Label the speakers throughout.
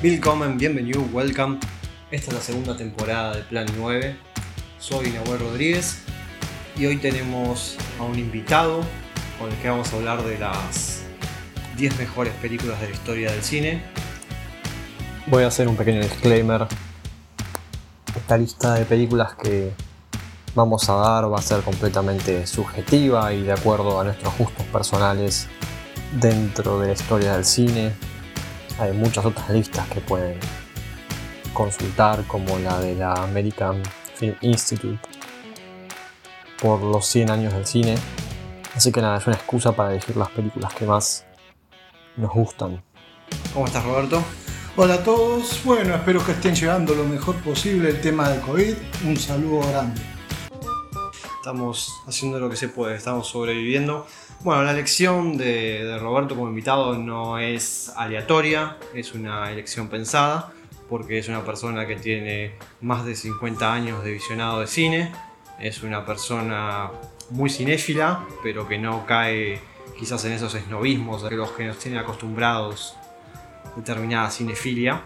Speaker 1: Willkommen, bienvenido, welcome. Esta es la segunda temporada de Plan 9. Soy Nahuel Rodríguez y hoy tenemos a un invitado con el que vamos a hablar de las 10 mejores películas de la historia del cine. Voy a hacer un pequeño disclaimer. Esta lista de películas que vamos a dar va a ser completamente subjetiva y de acuerdo a nuestros gustos personales dentro de la historia del cine hay muchas otras listas que pueden consultar, como la de la American Film Institute por los 100 años del cine. Así que nada, es una excusa para elegir las películas que más nos gustan. ¿Cómo estás, Roberto?
Speaker 2: Hola a todos. Bueno, espero que estén llevando lo mejor posible el tema del COVID. Un saludo grande.
Speaker 1: Estamos haciendo lo que se puede, estamos sobreviviendo. Bueno, la elección de, Roberto como invitado no es aleatoria, es una elección pensada, porque es una persona que tiene más de 50 años de visionado de cine, es una persona muy cinéfila, pero que no cae quizás en esos esnovismos de los que nos tienen acostumbrados determinada cinefilia.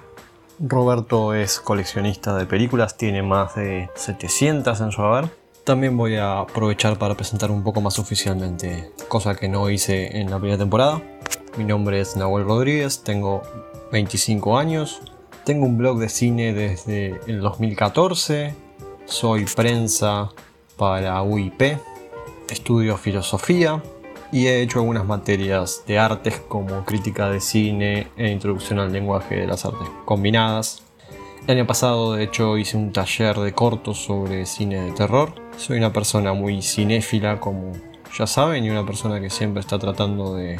Speaker 1: Roberto es coleccionista de películas, tiene más de 700 en su haber también voy a aprovechar para presentar un poco más oficialmente, cosa que no hice en la primera temporada. Mi nombre es Nahuel Rodríguez, tengo 25 años, tengo un blog de cine desde el 2014, soy prensa para UIP, estudio filosofía y he hecho algunas materias de artes como crítica de cine e introducción al lenguaje de las artes combinadas. El año pasado de hecho hice un taller de cortos sobre cine de terror soy una persona muy cinéfila, como ya saben, y una persona que siempre está tratando de,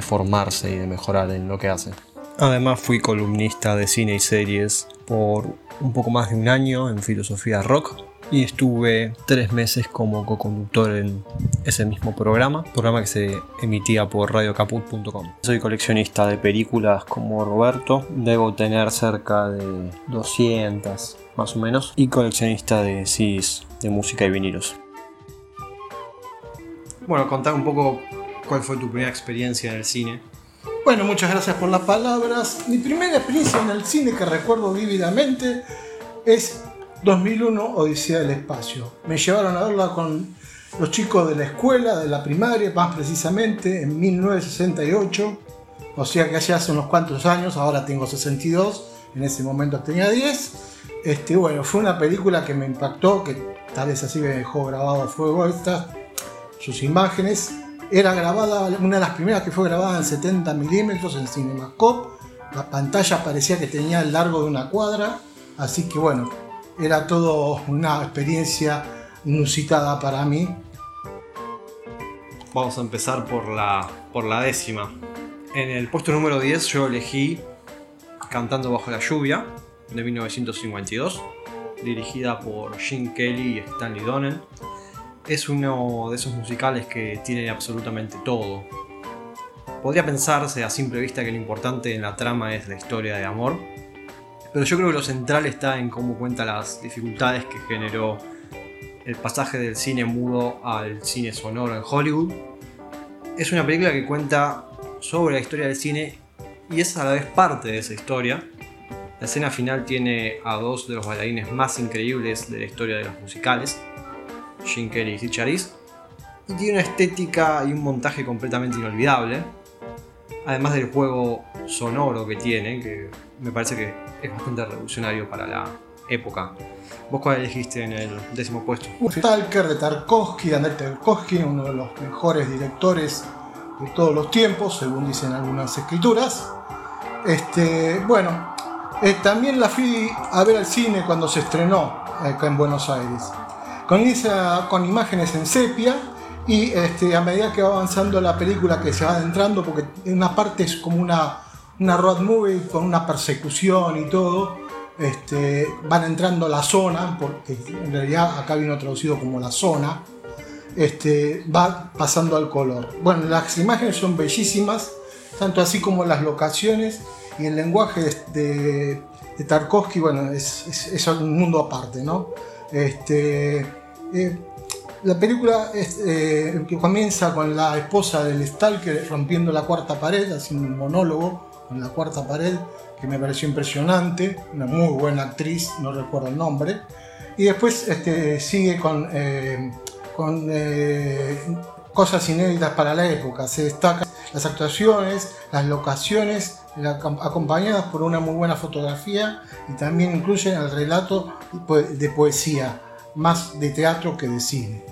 Speaker 1: formarse y de mejorar en lo que hace. Además fui columnista de cine y series por un poco más de un año en Filosofía Rock y estuve tres meses como co-conductor en ese mismo programa, programa que se emitía por radiocaput.com. Soy coleccionista de películas como Roberto, debo tener cerca de 200 más o menos, y coleccionista de CDs de música y vinilos. Bueno, contar un poco cuál fue tu primera experiencia en el cine.
Speaker 2: Bueno, muchas gracias por las palabras. Mi primera experiencia en el cine que recuerdo vívidamente es 2001 Odisea del Espacio. Me llevaron a verla con los chicos de la escuela, de la primaria, más precisamente, en 1968. O sea que hace unos cuantos años, ahora tengo 62, en ese momento tenía 10. Este, bueno, fue una película que me impactó, que tal vez así me dejó grabado a fuego estas, sus imágenes. Era grabada, una de las primeras que fue grabada en 70 milímetros en CinemaScope. La pantalla parecía que tenía el largo de una cuadra, así que bueno, era todo una experiencia inusitada para mí.
Speaker 1: Vamos a empezar por la, por la décima. En el puesto número 10 yo elegí Cantando bajo la lluvia, de 1952, dirigida por Gene Kelly y Stanley Donen. Es uno de esos musicales que tiene absolutamente todo. Podría pensarse a simple vista que lo importante en la trama es la historia de amor, pero yo creo que lo central está en cómo cuenta las dificultades que generó el pasaje del cine mudo al cine sonoro en Hollywood. Es una película que cuenta sobre la historia del cine y es a la vez parte de esa historia. La escena final tiene a dos de los bailarines más increíbles de la historia de los musicales, Gene Kelly y Charisse, y tiene una estética y un montaje completamente inolvidable, además del juego sonoro que tiene, que me parece que es bastante revolucionario para la época. ¿Vos cuál elegiste en el décimo puesto?
Speaker 2: Stalker de Tarkovsky, Andrei Tarkovsky, uno de los mejores directores todos los tiempos, según dicen algunas escrituras. Este, bueno, eh, también la fui a ver al cine cuando se estrenó acá en Buenos Aires. Con, con imágenes en sepia y este, a medida que va avanzando la película que se va adentrando, porque en una parte es como una una road movie con una persecución y todo. Este, van entrando a la zona, porque en realidad acá vino traducido como la zona. Este, va pasando al color. Bueno, las imágenes son bellísimas, tanto así como las locaciones y el lenguaje de, Tarkovsky, bueno, es, un mundo aparte, ¿no? Este, eh, la película eh, comienza con la esposa del Stalker rompiendo la cuarta pared, haciendo un monólogo con La Cuarta Pared, que me pareció impresionante, una muy buena actriz, no recuerdo el nombre. Y después este, sigue con, eh, con eh, cosas inéditas para la época. Se destacan las actuaciones, las locaciones, acompañadas por una muy buena fotografía y también incluyen el relato de poesía, más de teatro que de cine.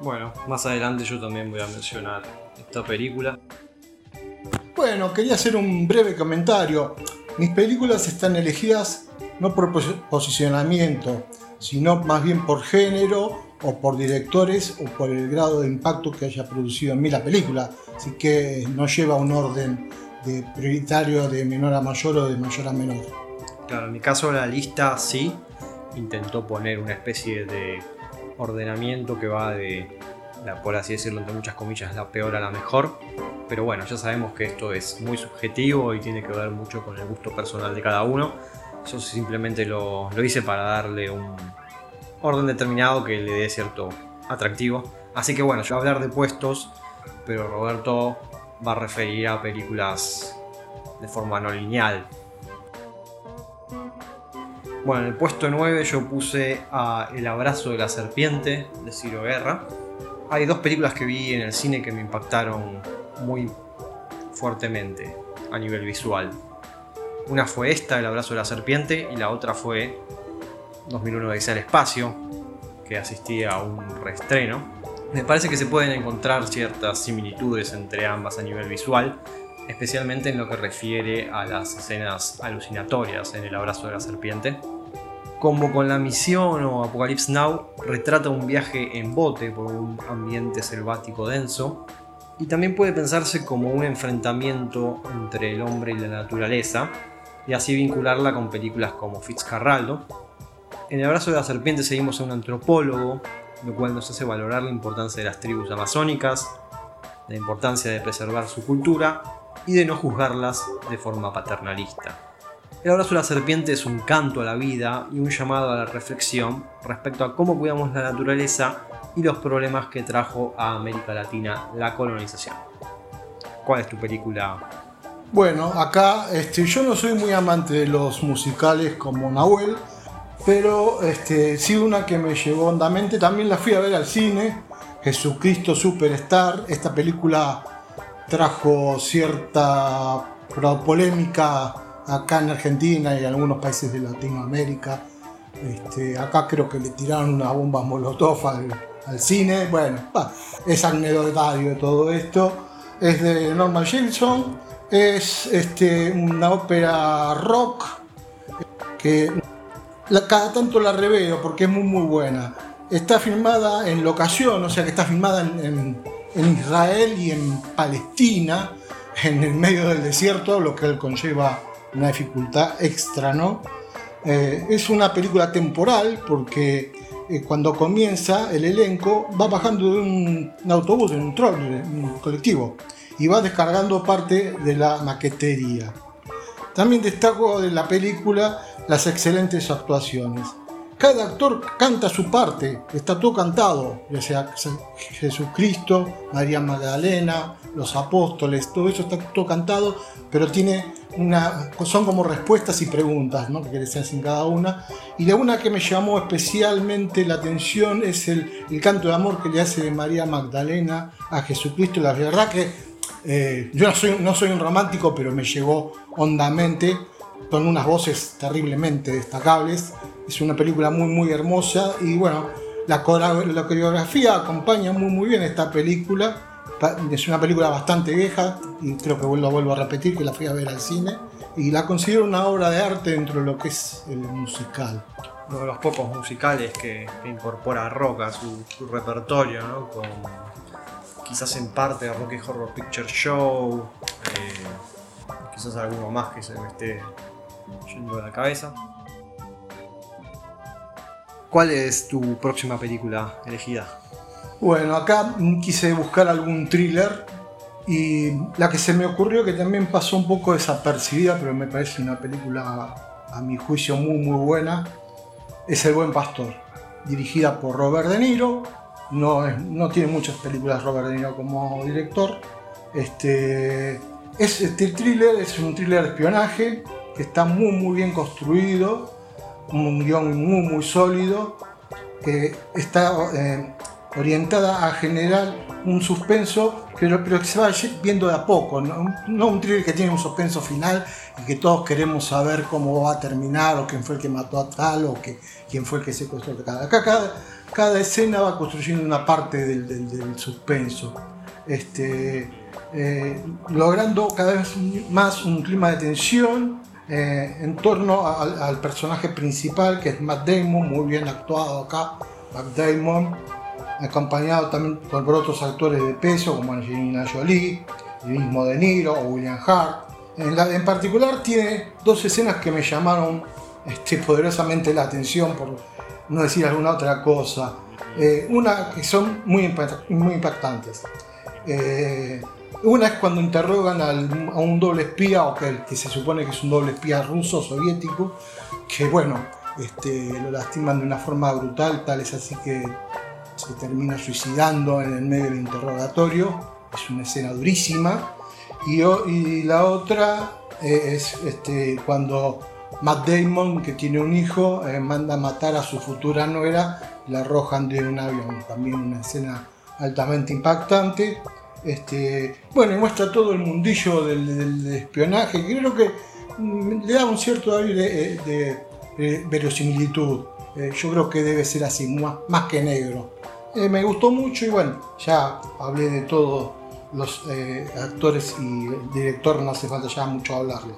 Speaker 1: Bueno, más adelante yo también voy a mencionar esta película.
Speaker 2: Bueno, quería hacer un breve comentario. Mis películas están elegidas no por posicionamiento, sino más bien por género o por directores o por el grado de impacto que haya producido en mí la película. Así que no lleva un orden de prioritario de menor a mayor o de mayor a menor.
Speaker 1: Claro, en mi caso la lista sí intentó poner una especie de ordenamiento que va de, la, por así decirlo, entre muchas comillas, la peor a la mejor. Pero bueno, ya sabemos que esto es muy subjetivo y tiene que ver mucho con el gusto personal de cada uno. Yo simplemente lo, lo hice para darle un orden determinado que le dé cierto atractivo. Así que bueno, yo voy a hablar de puestos, pero Roberto va a referir a películas de forma no lineal. Bueno, en el puesto 9 yo puse a El abrazo de la serpiente de Ciro Guerra. Hay dos películas que vi en el cine que me impactaron muy fuertemente a nivel visual. Una fue esta, El abrazo de la serpiente, y la otra fue 2001 Dice al espacio, que asistí a un reestreno. Me parece que se pueden encontrar ciertas similitudes entre ambas a nivel visual, especialmente en lo que refiere a las escenas alucinatorias en El abrazo de la serpiente como con la misión o Apocalypse Now, retrata un viaje en bote por un ambiente selvático denso, y también puede pensarse como un enfrentamiento entre el hombre y la naturaleza, y así vincularla con películas como Fitzcarraldo. En el abrazo de la serpiente seguimos a un antropólogo, lo cual nos hace valorar la importancia de las tribus amazónicas, la importancia de preservar su cultura y de no juzgarlas de forma paternalista. El abrazo de la serpiente es un canto a la vida y un llamado a la reflexión respecto a cómo cuidamos la naturaleza y los problemas que trajo a América Latina la colonización. ¿Cuál es tu película?
Speaker 2: Bueno, acá este, yo no soy muy amante de los musicales como Nahuel, pero este, sí una que me llevó hondamente, también la fui a ver al cine, Jesucristo Superstar, esta película trajo cierta polémica acá en Argentina y en algunos países de Latinoamérica. Este, acá creo que le tiraron una bomba molotov al, cine. Bueno, es anecdotario todo esto. Es de Norman Jameson. Es este, una ópera rock que cada tanto la reveo porque es muy muy buena. Está filmada en locación, o sea que está filmada en, Israel y en Palestina, en el medio del desierto, lo que conlleva una dificultad extra, ¿no? Eh, es una película temporal porque eh, cuando comienza el elenco va bajando de un, autobús, de un trolley, un colectivo, y va descargando parte de la maquetería. También destaco de la película las excelentes actuaciones. Cada actor canta su parte, está todo cantado, ya sea Jesucristo, María Magdalena, los apóstoles, todo eso está todo cantado, pero tiene una, son como respuestas y preguntas ¿no? que se hacen cada una. Y la una que me llamó especialmente la atención es el, canto de amor que le hace María Magdalena a Jesucristo. La verdad que eh, yo no soy, no soy un romántico, pero me llegó hondamente con unas voces terriblemente destacables. Es una película muy, muy hermosa y bueno, la, la coreografía acompaña muy, muy bien esta película. Es una película bastante vieja y creo que vuelvo, vuelvo a repetir que la fui a ver al cine y la considero una obra de arte dentro de lo que es el musical.
Speaker 1: Uno de los pocos musicales que, incorpora rock a su, repertorio, ¿no? Con quizás en parte Rocky Horror Picture Show, eh, quizás alguno más que se me esté yendo de la cabeza. ¿Cuál es tu próxima película elegida?
Speaker 2: Bueno, acá quise buscar algún thriller y la que se me ocurrió que también pasó un poco desapercibida, pero me parece una película a mi juicio muy muy buena, es El Buen Pastor, dirigida por Robert De Niro. No, tiene muchas películas Robert De Niro como director. Este, este thriller es un thriller de espionaje que está muy muy bien construido, un guion muy muy sólido, que está eh, orientada a generar un suspenso, pero, que se va viendo de a poco, ¿no? un thriller que tiene un suspenso final y que todos queremos saber cómo va a terminar, o quién fue el que mató a tal, o que, quién fue el que secuestró a tal. Cada escena va construyendo una parte del, del, suspenso, este, eh, logrando cada vez más un clima de tensión eh, en torno al, al, personaje principal, que es Matt Damon, muy bien actuado acá, Matt Damon, acompañado también por otros actores de peso como Angelina Jolie, el mismo De Niro o William Hart. En, la, en particular tiene dos escenas que me llamaron este, poderosamente la atención, por no decir alguna otra cosa. Eh, una que son muy, muy impactantes. Eh, una es cuando interrogan a un doble espía, o que, que, se supone que es un doble espía ruso soviético, que bueno, este, lo lastiman de una forma brutal, tal es así que se termina suicidando en el medio del interrogatorio. Es una escena durísima. Y, y la otra eh, es este, cuando Matt Damon, que tiene un hijo, eh, manda a matar a su futura nuera, la arrojan de un avión. También una escena altamente impactante. Este, bueno, muestra todo el mundillo del, espionaje, que creo que mm, le da un cierto aire de, de, de verosimilitud. Eh, yo creo que debe ser así, más, más que negro. Eh, me gustó mucho y bueno, ya hablé de todos los eh, actores y el director, no hace falta ya mucho hablarlo.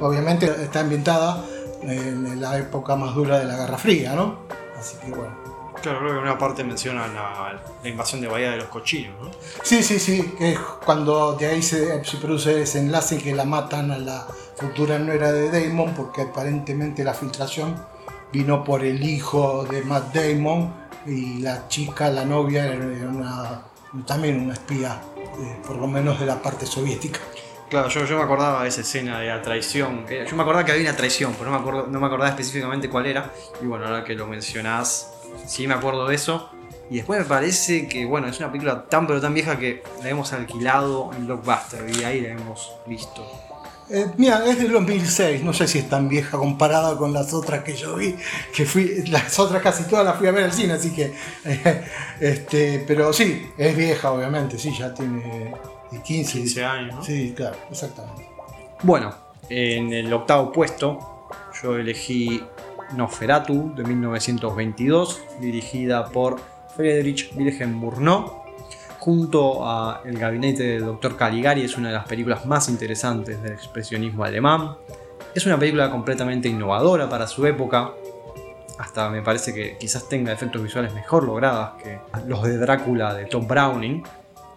Speaker 2: Obviamente está ambientada en la época más dura de la Guerra Fría, ¿no? Así que bueno.
Speaker 1: Claro, creo que en una parte menciona la, la, invasión de Bahía de los Cochinos, ¿no?
Speaker 2: Sí, sí, sí, que es cuando de ahí se, se produce ese enlace que la matan a la futura nuera de Damon, porque aparentemente la filtración vino por el hijo de Matt Damon, y la chica, la novia, era una, también una espía, eh, por lo menos de la parte soviética.
Speaker 1: Claro, yo, yo me acordaba de esa escena de la traición. Yo me acordaba que había una traición, pero no me, acuerdo, no me acordaba específicamente cuál era. Y bueno, ahora que lo mencionás, sí me acuerdo de eso. Y después me parece que, bueno, es una película tan pero tan vieja que la hemos alquilado en Blockbuster y ahí la hemos visto.
Speaker 2: Eh, mira, es del 2006, no sé si es tan vieja comparada con las otras que yo vi, que fui, las otras casi todas las fui a ver al cine, así que, este, pero sí, es vieja obviamente, sí, ya tiene 15,
Speaker 1: 15 años. ¿no?
Speaker 2: Sí, claro, exactamente.
Speaker 1: Bueno, en el octavo puesto yo elegí Nosferatu de 1922, dirigida por Friedrich Wilhelm Murnau junto a El gabinete del Dr. Caligari es una de las películas más interesantes del expresionismo alemán. Es una película completamente innovadora para su época. Hasta me parece que quizás tenga efectos visuales mejor logradas que los de Drácula de Tom Browning.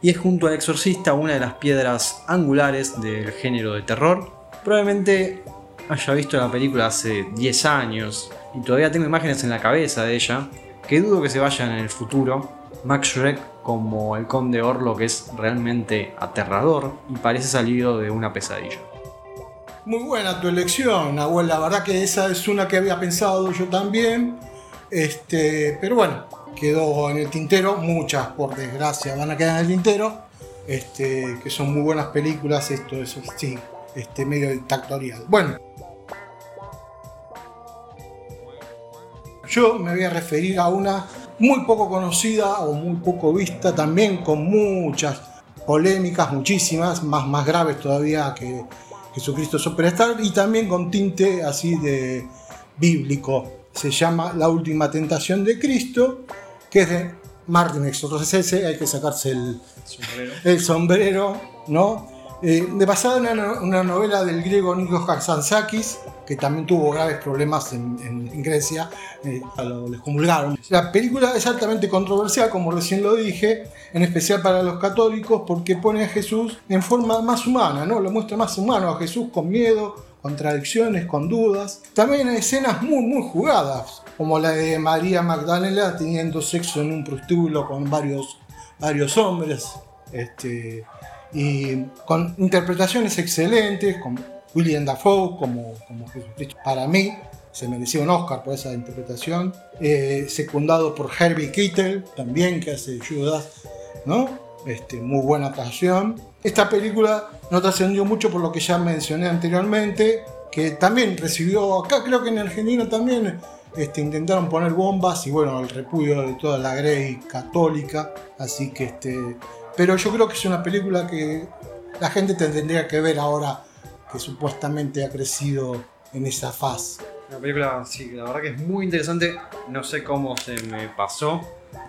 Speaker 1: Y es junto al exorcista una de las piedras angulares del género de terror. Probablemente haya visto la película hace 10 años y todavía tengo imágenes en la cabeza de ella que dudo que se vayan en el futuro. Max Schreck como el conde Orlo que es realmente aterrador y parece salido de una pesadilla.
Speaker 2: Muy buena tu elección, Nahuel. La verdad que esa es una que había pensado yo también. Este, pero bueno, quedó en el tintero. Muchas, por desgracia, van a quedar en el tintero. Este, que son muy buenas películas. Esto es sí, este, medio dictatorial. Bueno. Yo me voy a referir a una muy poco conocida o muy poco vista, también con muchas polémicas, muchísimas, más, más graves todavía que Jesucristo Superstar, y también con tinte así de bíblico. Se llama La Última Tentación de Cristo, que es de Martin Scorsese, hay que sacarse el sombrero, el sombrero ¿no? Eh, de basada en una, una, novela del griego Nikos Kazantzakis, que también tuvo graves problemas en, en, en Grecia, eh, lo excomulgaron. La película es altamente controversial, como recién lo dije, en especial para los católicos, porque pone a Jesús en forma más humana, ¿no? Lo muestra más humano a Jesús con miedo, contradicciones, con dudas. También hay escenas muy, muy jugadas, como la de María Magdalena teniendo sexo en un prostíbulo con varios, varios hombres. Este, y con interpretaciones excelentes, con William Dafoe como, como Jesucristo. Para mí, se merecía un Oscar por esa interpretación. Eh, secundado por Herbie Keitel, también que hace Judas, ¿no? este, muy buena actuación. Esta película no trascendió mucho por lo que ya mencioné anteriormente, que también recibió, acá creo que en Argentina también este, intentaron poner bombas y bueno, el repudio de toda la Grey católica, así que este, pero yo creo que es una película que la gente tendría que ver ahora que supuestamente ha crecido en esa faz.
Speaker 1: La película, sí, la verdad que es muy interesante, no sé cómo se me pasó.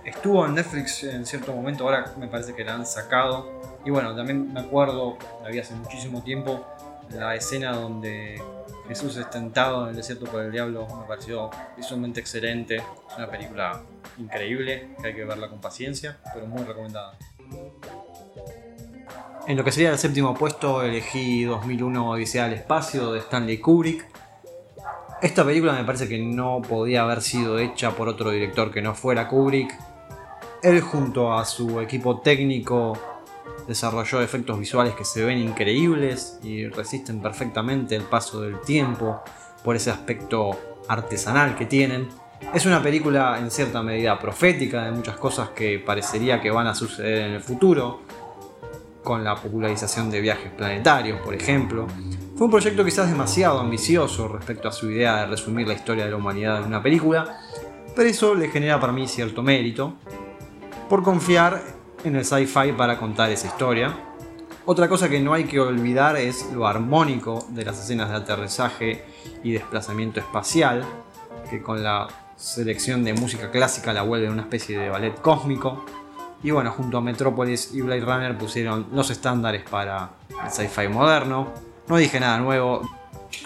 Speaker 1: Estuvo en Netflix en cierto momento, ahora me parece que la han sacado. Y bueno, también me acuerdo, la vi hace muchísimo tiempo, la escena donde Jesús es tentado en el desierto por el diablo me pareció visualmente excelente. Es una película increíble que hay que verla con paciencia, pero muy recomendada. En lo que sería el séptimo puesto elegí 2001 Odisea del Espacio de Stanley Kubrick. Esta película me parece que no podía haber sido hecha por otro director que no fuera Kubrick. Él junto a su equipo técnico desarrolló efectos visuales que se ven increíbles y resisten perfectamente el paso del tiempo por ese aspecto artesanal que tienen. Es una película en cierta medida profética de muchas cosas que parecería que van a suceder en el futuro, con la popularización de viajes planetarios, por ejemplo. Fue un proyecto quizás demasiado ambicioso respecto a su idea de resumir la historia de la humanidad en una película, pero eso le genera para mí cierto mérito, por confiar en el sci-fi para contar esa historia. Otra cosa que no hay que olvidar es lo armónico de las escenas de aterrizaje y desplazamiento espacial, que con la selección de música clásica la vuelve una especie de ballet cósmico. Y bueno, junto a Metropolis y Blade Runner pusieron los estándares para el sci-fi moderno. No dije nada nuevo.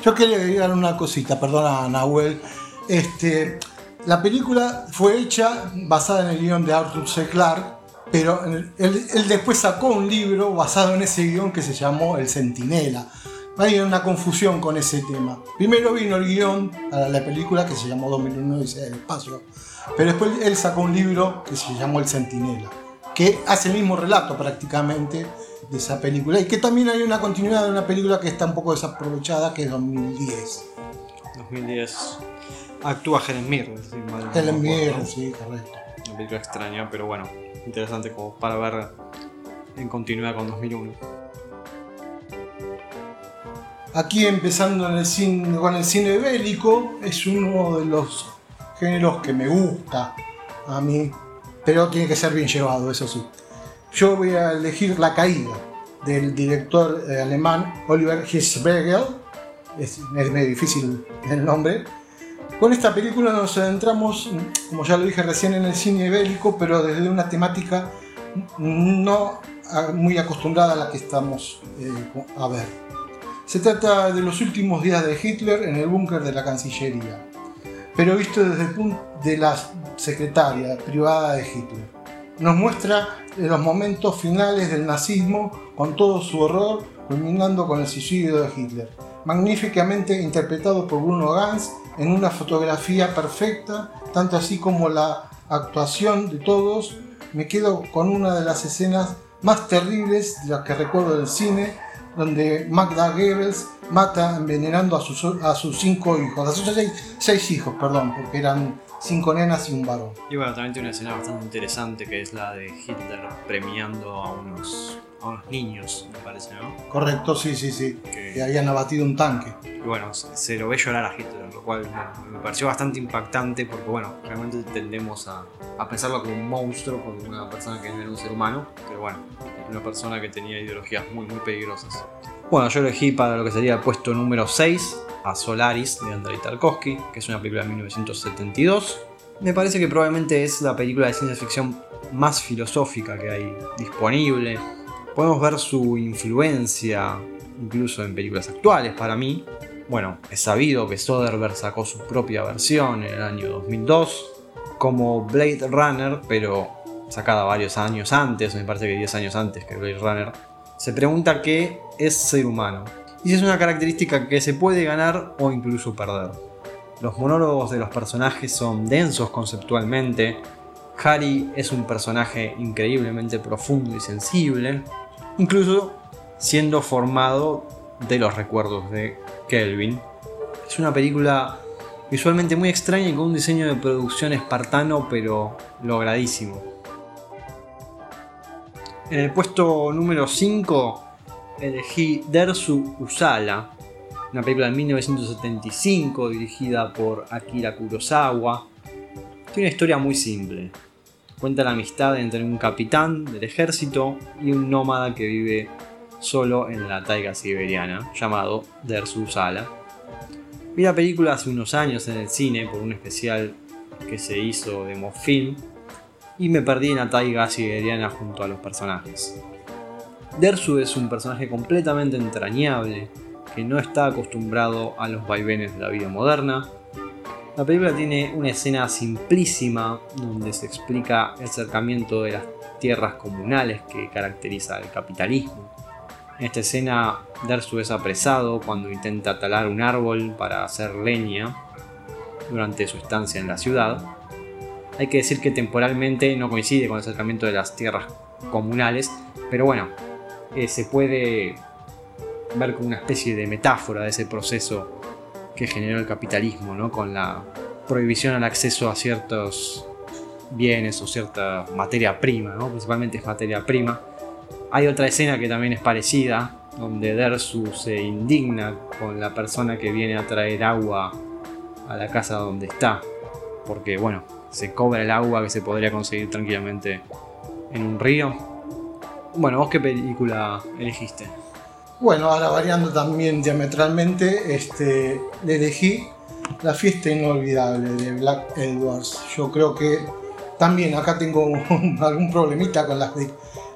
Speaker 2: Yo quería agregar una cosita, perdona Nahuel. Este, la película fue hecha basada en el guion de Arthur C. Clarke pero él, después sacó un libro basado en ese guion que se llamó El Centinela. Hay una confusión con ese tema. Primero vino el guion para la película que se llamó 2001 Dice el espacio, pero después él sacó un libro que se llamó El Centinela, que hace el mismo relato prácticamente de esa película y que también hay una continuidad de una película que está un poco desaprovechada que es 2010.
Speaker 1: 2010. Actúa Helen Mirren.
Speaker 2: Helen Mirren, sí, correcto.
Speaker 1: Una película extraña, pero bueno, interesante como para ver en continuidad con 2001.
Speaker 2: Aquí empezando con el cine bélico, es uno de los géneros que me gusta a mí, pero tiene que ser bien llevado, eso sí. Yo voy a elegir La Caída, del director eh, alemán Oliver Hirschberger, es, es medio difícil el nombre, con esta película nos adentramos, como ya lo dije recién, en el cine bélico, pero desde una temática no muy acostumbrada a la que estamos eh, a ver. Se trata de los últimos días de Hitler en el búnker de la Cancillería, pero visto desde el punto de la secretaria privada de Hitler. Nos muestra los momentos finales del nazismo con todo su horror, culminando con el suicidio de Hitler, magníficamente interpretado por Bruno Gans en una fotografía perfecta, tanto así como la actuación de todos. Me quedo con una de las escenas más terribles de las que recuerdo del cine, donde Magda Goebbels mata envenenando a sus, a sus cinco hijos, a sus seis, hijos, perdón, porque eran cinco nenas y un varón.
Speaker 1: Y bueno, también tiene una escena bastante interesante que es la de Hitler premiando a unos a unos niños, me parece, ¿no?
Speaker 2: Correcto, sí, sí, sí. Que, habían abatido un tanque.
Speaker 1: Y bueno, se lo ve llorar a Hitler, lo cual me, pareció bastante impactante porque, bueno, realmente tendemos a, a, pensarlo como un monstruo, como una persona que no era un ser humano, pero bueno, una persona que tenía ideologías muy, muy peligrosas. Bueno, yo elegí para lo que sería el puesto número 6 a Solaris de Andrei Tarkovsky, que es una película de 1972. Me parece que probablemente es la película de ciencia ficción más filosófica que hay disponible podemos ver su influencia incluso en películas actuales para mí. Bueno, es sabido que Soderbergh sacó su propia versión en el año 2002 como Blade Runner, pero sacada varios años antes, me parece que 10 años antes que Blade Runner. Se pregunta qué es ser humano. Y es una característica que se puede ganar o incluso perder. Los monólogos de los personajes son densos conceptualmente. Harry es un personaje increíblemente profundo y sensible incluso siendo formado de los recuerdos de Kelvin. Es una película visualmente muy extraña y con un diseño de producción espartano pero logradísimo. En el puesto número 5 elegí Dersu Usala, una película de 1975 dirigida por Akira Kurosawa. Tiene una historia muy simple. Cuenta la amistad entre un capitán del ejército y un nómada que vive solo en la taiga siberiana, llamado Dersu Usala. Vi la película hace unos años en el cine por un especial que se hizo de Mofilm y me perdí en la taiga siberiana junto a los personajes. Dersu es un personaje completamente entrañable que no está acostumbrado a los vaivenes de la vida moderna. La película tiene una escena simplísima donde se explica el acercamiento de las tierras comunales que caracteriza el capitalismo. En esta escena, Dersu es apresado cuando intenta talar un árbol para hacer leña durante su estancia en la ciudad. Hay que decir que temporalmente no coincide con el acercamiento de las tierras comunales, pero bueno, eh, se puede ver como una especie de metáfora de ese proceso que generó el capitalismo, ¿no? con la prohibición al acceso a ciertos bienes o cierta materia prima, ¿no? principalmente es materia prima. Hay otra escena que también es parecida, donde Dersu se indigna con la persona que viene a traer agua a la casa donde está, porque bueno, se cobra el agua que se podría conseguir tranquilamente en un río. Bueno, ¿vos qué película elegiste?
Speaker 2: Bueno, ahora variando también diametralmente, este, le elegí La fiesta inolvidable de Black Edwards. Yo creo que también acá tengo algún problemita con las,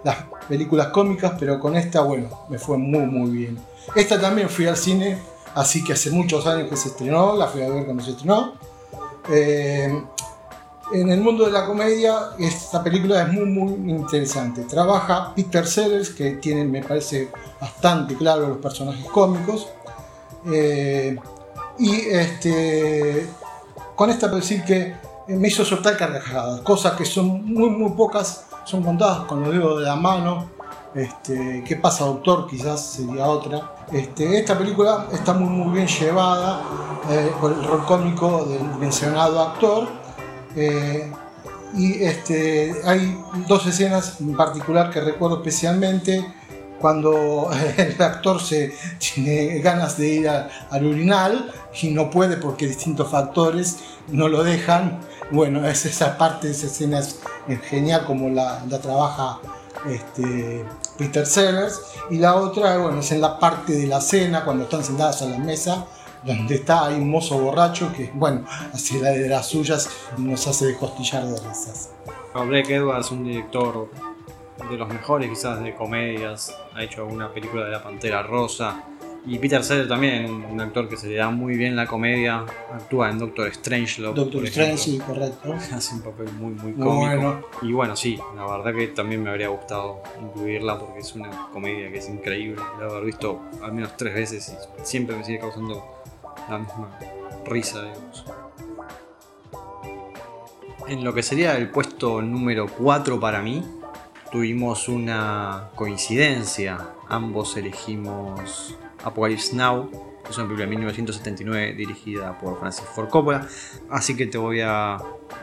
Speaker 2: las películas cómicas, pero con esta, bueno, me fue muy, muy bien. Esta también fui al cine, así que hace muchos años que se estrenó, la fui a ver cuando se estrenó. Eh, en el mundo de la comedia, esta película es muy, muy interesante. Trabaja Peter Sellers, que tiene, me parece, bastante claro los personajes cómicos. Eh, y este, con esta puedo decir que me hizo soltar carcajadas, cosas que son muy, muy pocas, son contadas con los dedos de la mano. Este, ¿Qué pasa, doctor? Quizás sería otra. Este, esta película está muy, muy bien llevada eh, por el rol cómico del mencionado actor eh, y este, hay dos escenas en particular que recuerdo especialmente cuando el actor se tiene ganas de ir al urinal y no puede porque distintos factores no lo dejan. Bueno, es esa parte esa escena es, genial como la, trabaja este, Peter Sellers. Y la otra, bueno, es en la parte de la cena, cuando están sentadas a la mesa donde está ahí un mozo borracho que, bueno, hace la de las suyas y nos hace descostillar de risas.
Speaker 1: Blake Edwards, un director de los mejores quizás de comedias, ha hecho una película de La Pantera Rosa. Y Peter Sellers también, un actor que se le da muy bien la comedia, actúa en Doctor Strange.
Speaker 2: Doctor Strange, sí, correcto.
Speaker 1: Hace un papel muy, muy cómico. Y bueno, sí, la verdad que también me habría gustado incluirla porque es una comedia que es increíble. La haber visto al menos tres veces y siempre me sigue causando la misma risa, digamos. En lo que sería el puesto número 4 para mí, tuvimos una coincidencia. Ambos elegimos Apocalypse Now, que es una película de 1979 dirigida por Francis Ford Coppola. Así que te voy a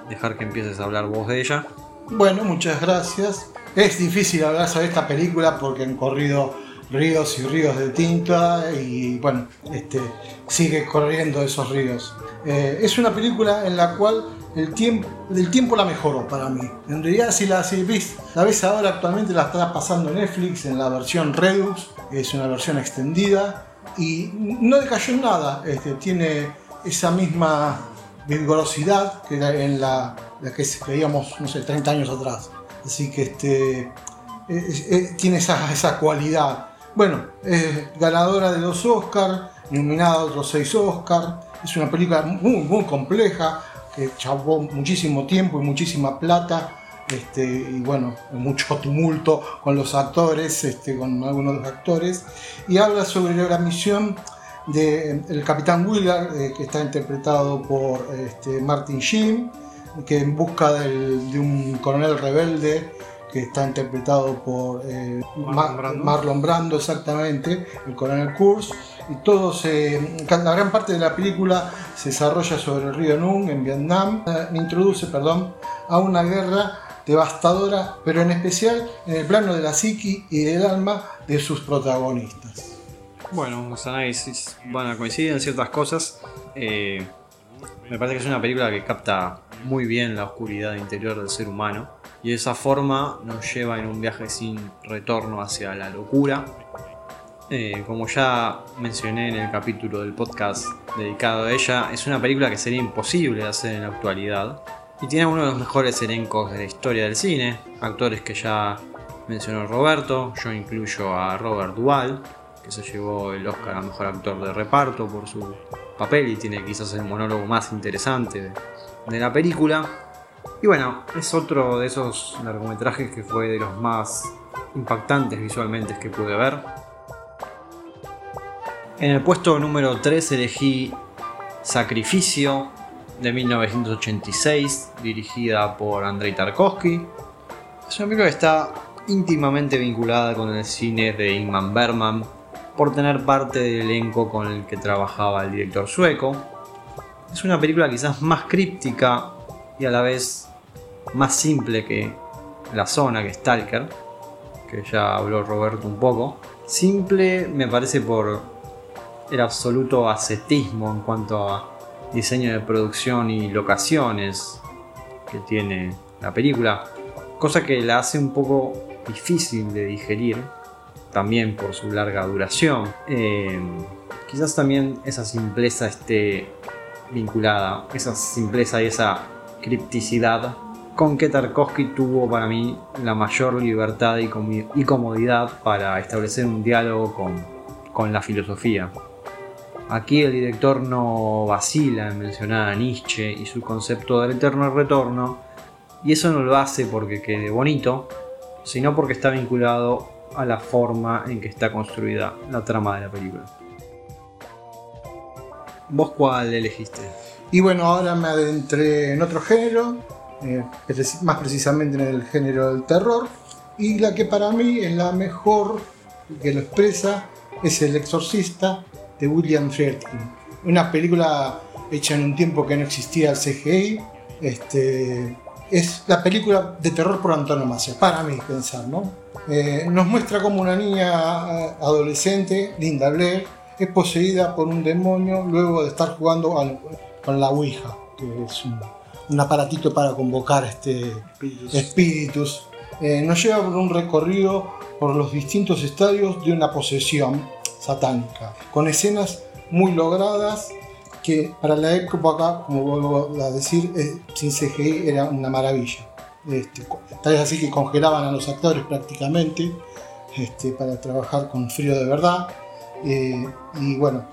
Speaker 1: dejar que empieces a hablar vos de ella.
Speaker 2: Bueno, muchas gracias. Es difícil hablar sobre esta película porque han corrido ríos y ríos de tinta y bueno, este, sigue corriendo esos ríos. Eh, es una película en la cual el tiempo, el tiempo la mejoró para mí. En realidad si la, si ves, la ves ahora actualmente la está pasando Netflix en la versión Redux, es una versión extendida y no decayó en nada, este, tiene esa misma vigorosidad que en la, que veíamos, no sé, 30 años atrás. Así que este, tiene esa, esa cualidad. Bueno, es ganadora de dos Oscars, nominada a otros seis Oscars. Es una película muy, muy compleja, que chavó muchísimo tiempo y muchísima plata. Este, y bueno, mucho tumulto con los actores, este, con algunos de los actores. Y habla sobre la misión del capitán Willard, eh, que está interpretado por este, Martin Sheen, que en busca de un coronel rebelde que está interpretado por eh, Marlon, Brando. exactamente, el coronel Kurz, y todo la gran parte de la película se desarrolla sobre el río Nung en Vietnam, eh, introduce, perdón, a una guerra devastadora, pero en especial en el plano de la psiqui y del alma de sus protagonistas.
Speaker 1: Bueno, los análisis van a coincidir en ciertas cosas. Eh, me parece que es una película que capta muy bien la oscuridad interior del ser humano y de esa forma nos lleva en un viaje sin retorno hacia la locura. Eh, como ya mencioné en el capítulo del podcast dedicado a ella, es una película que sería imposible de hacer en la actualidad y tiene uno de los mejores elencos de la historia del cine, actores que ya mencionó Roberto, yo incluyo a Robert Duvall, que se llevó el Oscar a Mejor Actor de Reparto por su papel y tiene quizás el monólogo más interesante de la película. Y bueno, es otro de esos largometrajes que fue de los más impactantes visualmente que pude ver. En el puesto número 3 elegí Sacrificio de 1986, dirigida por Andrei Tarkovsky. Es una película que está íntimamente vinculada con el cine de Ingmar Bergman por tener parte del elenco con el que trabajaba el director sueco. Es una película quizás más críptica y a la vez más simple que La Zona, que Stalker, que ya habló Roberto un poco. Simple me parece por el absoluto ascetismo en cuanto a diseño de producción y locaciones que tiene la película, cosa que la hace un poco difícil de digerir, también por su larga duración. Eh, quizás también esa simpleza esté vinculada, esa simpleza y esa cripticidad con que Tarkovsky tuvo para mí la mayor libertad y, comodidad para establecer un diálogo con, con la filosofía. Aquí el director no vacila en mencionar a Nietzsche y su concepto del eterno retorno, y eso no lo hace porque quede bonito, sino porque está vinculado a la forma en que está construida la trama de la película. ¿Vos cuál elegiste?
Speaker 2: Y bueno, ahora me adentré en otro género, eh, más precisamente en el género del terror, y la que para mí es la mejor que lo expresa es El Exorcista de William Friedkin. Una película hecha en un tiempo que no existía el CGI. Este, es la película de terror por antonomasia, para mí pensar, ¿no? Eh, nos muestra como una niña eh, adolescente, Linda Blair, es poseída por un demonio luego de estar jugando con la Ouija, que es un, aparatito para convocar este, espíritus. Eh, nos lleva por un recorrido por los distintos estadios de una posesión satánica, con escenas muy logradas que para la época, como vuelvo a decir, eh, sin CGI era una maravilla. Este, tal vez así que congelaban a los actores prácticamente este, para trabajar con frío de verdad. Eh, y bueno,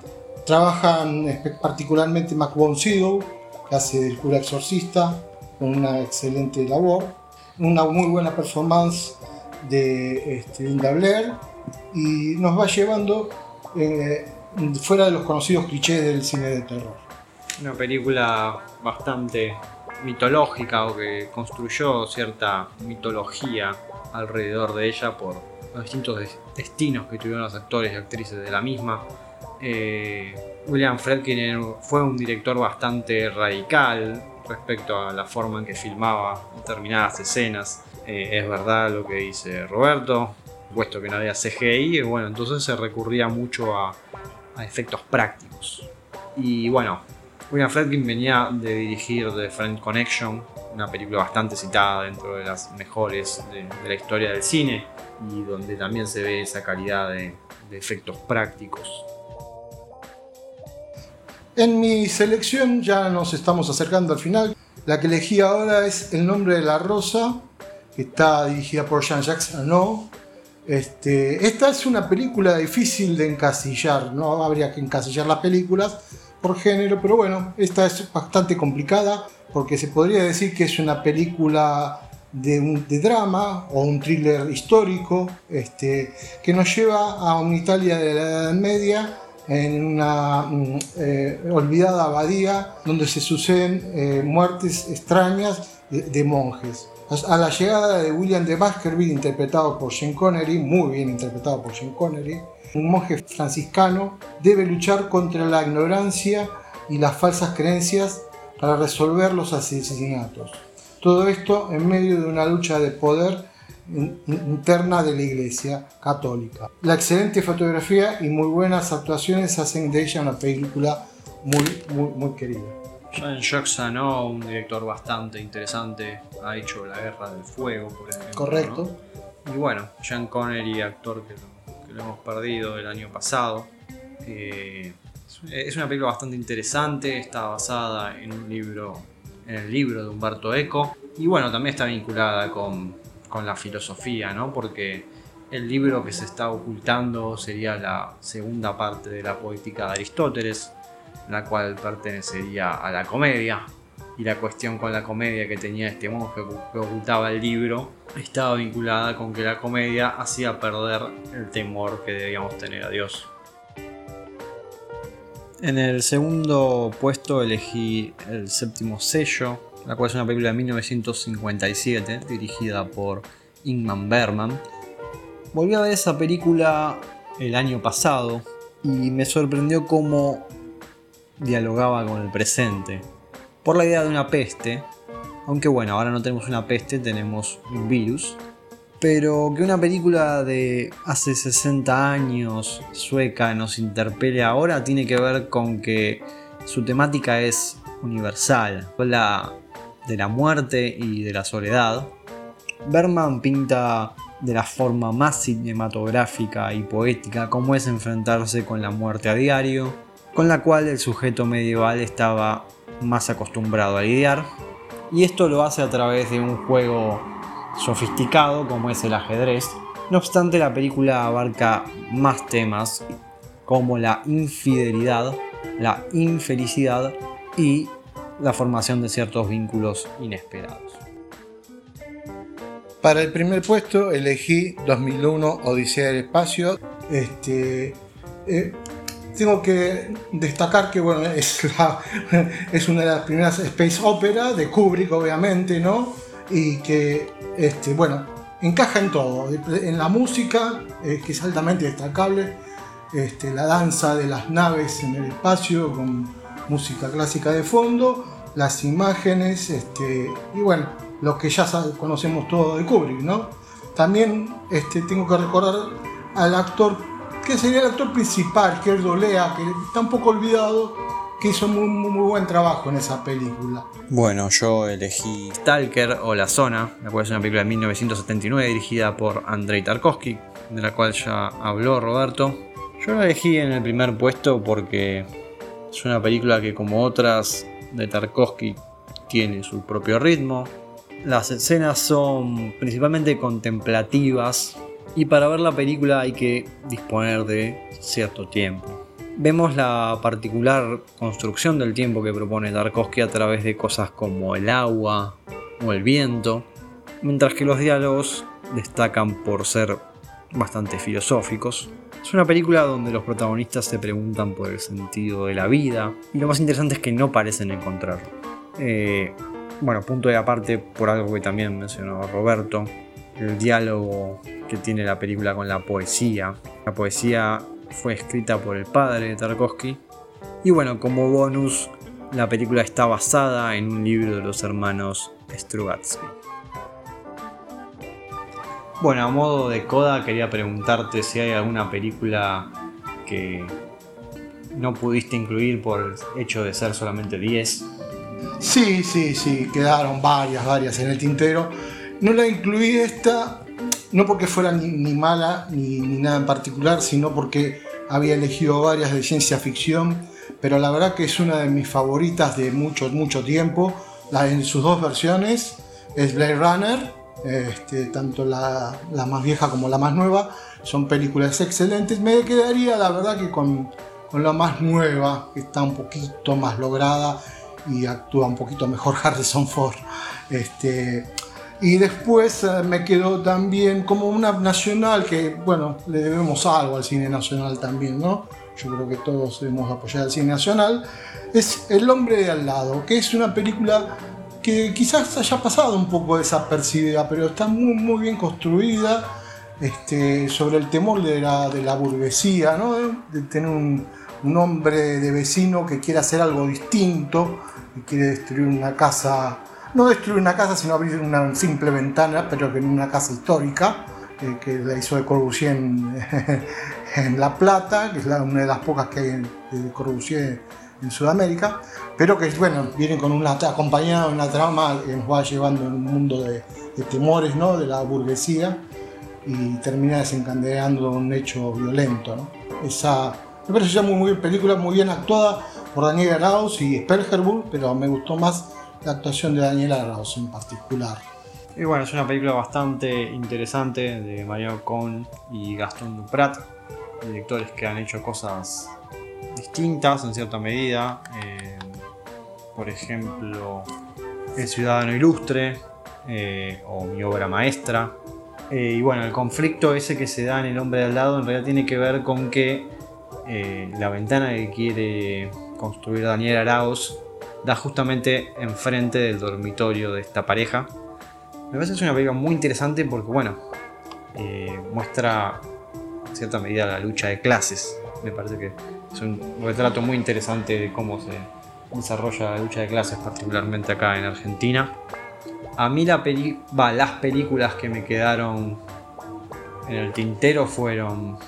Speaker 2: trabajan particularmente Mac Sido, que hace del cura exorcista, con una excelente labor. Una muy buena performance de este, Blair y nos va llevando eh, fuera de los conocidos clichés del cine de terror.
Speaker 1: Una película bastante mitológica o que construyó cierta mitología alrededor de ella por los distintos destinos que tuvieron los actores y actrices de la misma. Eh, William Friedkin fue un director bastante radical respecto a la forma en que filmaba determinadas escenas. Eh, es verdad lo que dice Roberto, puesto que no había CGI, bueno, entonces se recurría mucho a, efectos prácticos. Y bueno, William Friedkin venía de dirigir The Friend Connection, una película bastante citada dentro de las mejores de, la historia del cine y donde también se ve esa calidad de efectos prácticos.
Speaker 2: En mi selección ya nos estamos acercando al final. La que elegí ahora es El nombre de la rosa, que está dirigida por Jean-Jacques Arnaud este, esta es una película difícil de encasillar, no habría que encasillar las películas por género, pero bueno, esta es bastante complicada porque se podría decir que es una película de, drama o un thriller histórico este, que nos lleva a una Italia de la Edad Media en una mm, eh, olvidada abadía donde se suceden eh, muertes extrañas de monjes. A la llegada de William de Baskerville, interpretado por Sean Connery, muy bien interpretado por Sean Connery, un monje franciscano debe luchar contra la ignorancia y las falsas creencias para resolver los asesinatos. Todo esto en medio de una lucha de poder interna de la Iglesia Católica. La excelente fotografía y muy buenas actuaciones hacen de ella una película muy, muy, muy querida.
Speaker 1: John Joxano, un director bastante interesante, ha hecho La Guerra del Fuego, por ejemplo.
Speaker 2: Correcto.
Speaker 1: Y bueno, Sean Connery, actor que lo, hemos perdido el año pasado. Eh, es una película bastante interesante, está basada en un libro, en el libro de Humberto Eco. Y bueno, también está vinculada con, con la filosofía, ¿no? Porque el libro que se está ocultando sería la segunda parte de la poética de Aristóteles, la cual pertenecería a la comedia. Y la cuestión con la comedia que tenía este monje que ocultaba el libro estaba vinculada con que la comedia hacía perder el temor que debíamos tener a Dios. En el segundo puesto elegí El séptimo sello, la cual es una película de 1957 dirigida por Ingmar Bergman. Volví a ver esa película el año pasado y me sorprendió cómo dialogaba con el presente. Por la idea de una peste, aunque bueno, ahora no tenemos una peste, tenemos un virus. Pero que una película de hace 60 años sueca nos interpele ahora tiene que ver con que su temática es universal. Habla de la muerte y de la soledad. Berman pinta de la forma más cinematográfica y poética cómo es enfrentarse con la muerte a diario, con la cual el sujeto medieval estaba más acostumbrado a lidiar, y esto lo hace a través de un juego sofisticado como es el ajedrez. No obstante, la película abarca más temas como la infidelidad, la infelicidad y la formación de ciertos vínculos inesperados.
Speaker 2: Para el primer puesto elegí 2001 Odisea del Espacio. Este, eh, tengo que destacar que bueno, es, es una de las primeras space opera de Kubrick, obviamente, ¿no? Y que, este, bueno, encaja en todo, en la música, eh, que es altamente destacable, este, la danza de las naves en el espacio con música clásica de fondo, las imágenes, este, y bueno, lo que ya conocemos todo de Kubrick, ¿no? También este, tengo que recordar al actor que sería el actor principal, que es Dolea, que está un poco olvidado, que hizo muy, muy, buen trabajo en esa película.
Speaker 1: Bueno, yo elegí Stalker o La Zona, la cual es una película de 1979 dirigida por Andrei Tarkovsky, de la cual ya habló Roberto. Yo la elegí en el primer puesto porque es una película que como otras de Tarkovsky tiene su propio ritmo. Las escenas son principalmente contemplativas, y para ver la película hay que disponer de cierto tiempo. Vemos la particular construcción del tiempo que propone Tarkovsky a través de cosas como el agua o el viento, mientras que los diálogos destacan por ser bastante filosóficos. Es una película donde los protagonistas se preguntan por el sentido de la vida y lo más interesante es que no parecen encontrarlo. Eh, bueno, punto de aparte por algo que también mencionó Roberto, el diálogo que tiene la película con la poesía. La poesía fue escrita por el padre de Tarkovsky. Y bueno, como bonus, la película está basada en un libro de los hermanos Strugatsky. Bueno, a modo de coda quería preguntarte si hay alguna película que no pudiste incluir por el hecho de ser solamente 10.
Speaker 2: Sí, sí, sí, quedaron varias, varias en el tintero. No la incluí esta, no porque fuera ni, mala ni, nada en particular, sino porque había elegido varias de ciencia ficción, pero la verdad que es una de mis favoritas de mucho, mucho tiempo, la, en sus dos versiones, es Blade Runner, este, tanto la, más vieja como la más nueva, son películas excelentes, me quedaría la verdad que con, la más nueva, que está un poquito más lograda y actúa un poquito mejor Harrison Ford. Este, y después eh, me quedó también como una nacional que, bueno, le debemos algo al cine nacional también, ¿no? Yo creo que todos debemos apoyar al cine nacional. Es El hombre de al lado, que es una película que quizás haya pasado un poco desapercibida, pero está muy, muy bien construida este, sobre el temor de la, de burguesía, ¿no? de tener un, hombre de vecino que quiere hacer algo distinto, y quiere destruir una casa no destruir una casa, sino abrir una simple ventana, pero que en una casa histórica, eh, que la hizo de Corbusier en, en, La Plata, que es una de las pocas que hay de Corbusier en Sudamérica, pero que bueno, viene con una acompañada de una trama que nos va llevando en un mundo de, temores, ¿no? de la burguesía, y termina desencadenando un hecho violento. ¿no? Esa, me parece ya muy, muy película muy bien actuada por Daniel Arauz y Spelgerburg, pero me gustó más la actuación de Daniel Arauz en particular.
Speaker 1: Y bueno, es una película bastante interesante de Mario Cohn y Gaston Duprat, directores que han hecho cosas distintas en cierta medida. Eh, por ejemplo, El Ciudadano Ilustre eh, o Mi Obra Maestra. Eh, y bueno, el conflicto ese que se da en El Hombre de al lado en realidad tiene que ver con que la ventana que quiere construir Daniel Arauz da justamente enfrente del dormitorio de esta pareja. Me parece que es una película muy interesante porque, bueno, muestra en cierta medida la lucha de clases. Me parece que es un retrato muy interesante de cómo se desarrolla la lucha de clases, particularmente acá en Argentina. A mí la las películas que me quedaron en el tintero fueron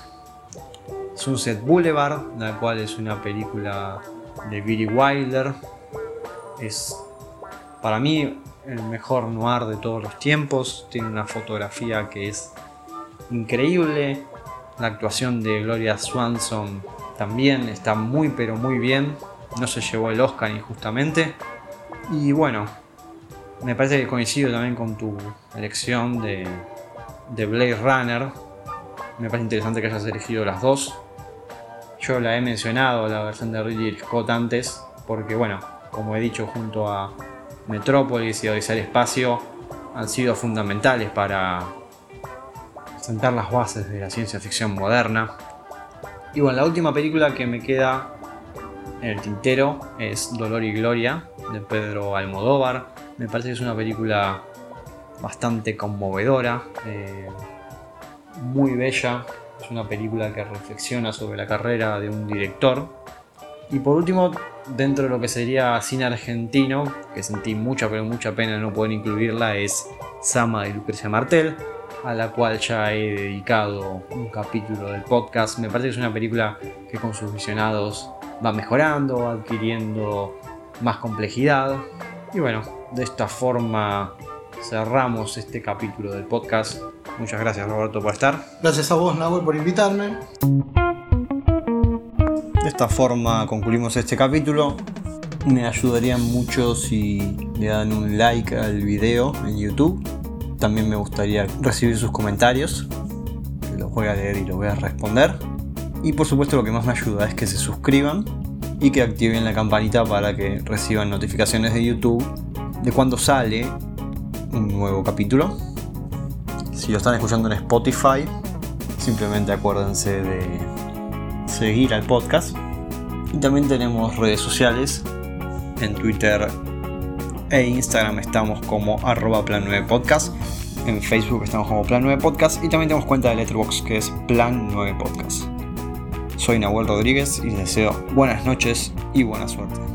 Speaker 1: Sunset Boulevard, la cual es una película de Billy Wilder. Es para mí el mejor noir de todos los tiempos. Tiene una fotografía que es increíble. La actuación de Gloria Swanson también está muy pero muy bien. No se llevó el Oscar injustamente. Y bueno, me parece que coincido también con tu elección de, de Blade Runner. Me parece interesante que hayas elegido las dos. Yo la he mencionado, la versión de Ridley Scott antes, porque bueno, como he dicho junto a Metrópolis y Odisea del Espacio, han sido fundamentales para sentar las bases de la ciencia ficción moderna. Y bueno, la última película que me queda en el tintero es Dolor y Gloria de Pedro Almodóvar. Me parece que es una película bastante conmovedora, eh, muy bella. Es una película que reflexiona sobre la carrera de un director. Y por último, dentro de lo que sería cine argentino, que sentí mucha pero mucha pena no poder incluirla, es Sama de Lucrecia Martel a la cual ya he dedicado un capítulo del podcast. Me parece que es una película que con sus visionados va mejorando, adquiriendo más complejidad. Y bueno, de esta forma cerramos este capítulo del podcast. Muchas gracias Roberto por estar.
Speaker 2: Gracias a vos Nahuel por invitarme.
Speaker 1: De esta forma concluimos este capítulo. Me ayudarían mucho si le dan un like al video en YouTube también me gustaría recibir sus comentarios. Los voy a leer y los voy a responder. Y por supuesto lo que más me ayuda es que se suscriban y que activen la campanita para que reciban notificaciones de YouTube de cuando sale un nuevo capítulo. Si lo están escuchando en Spotify, simplemente acuérdense de seguir al podcast. Y también tenemos redes sociales. En Twitter e Instagram estamos como arroba plan 9 podcast. En Facebook estamos como plan 9 podcast y también tenemos cuenta de Letterboxd que es plan 9 podcast. Soy Nahuel Rodríguez y les deseo buenas noches y buena suerte.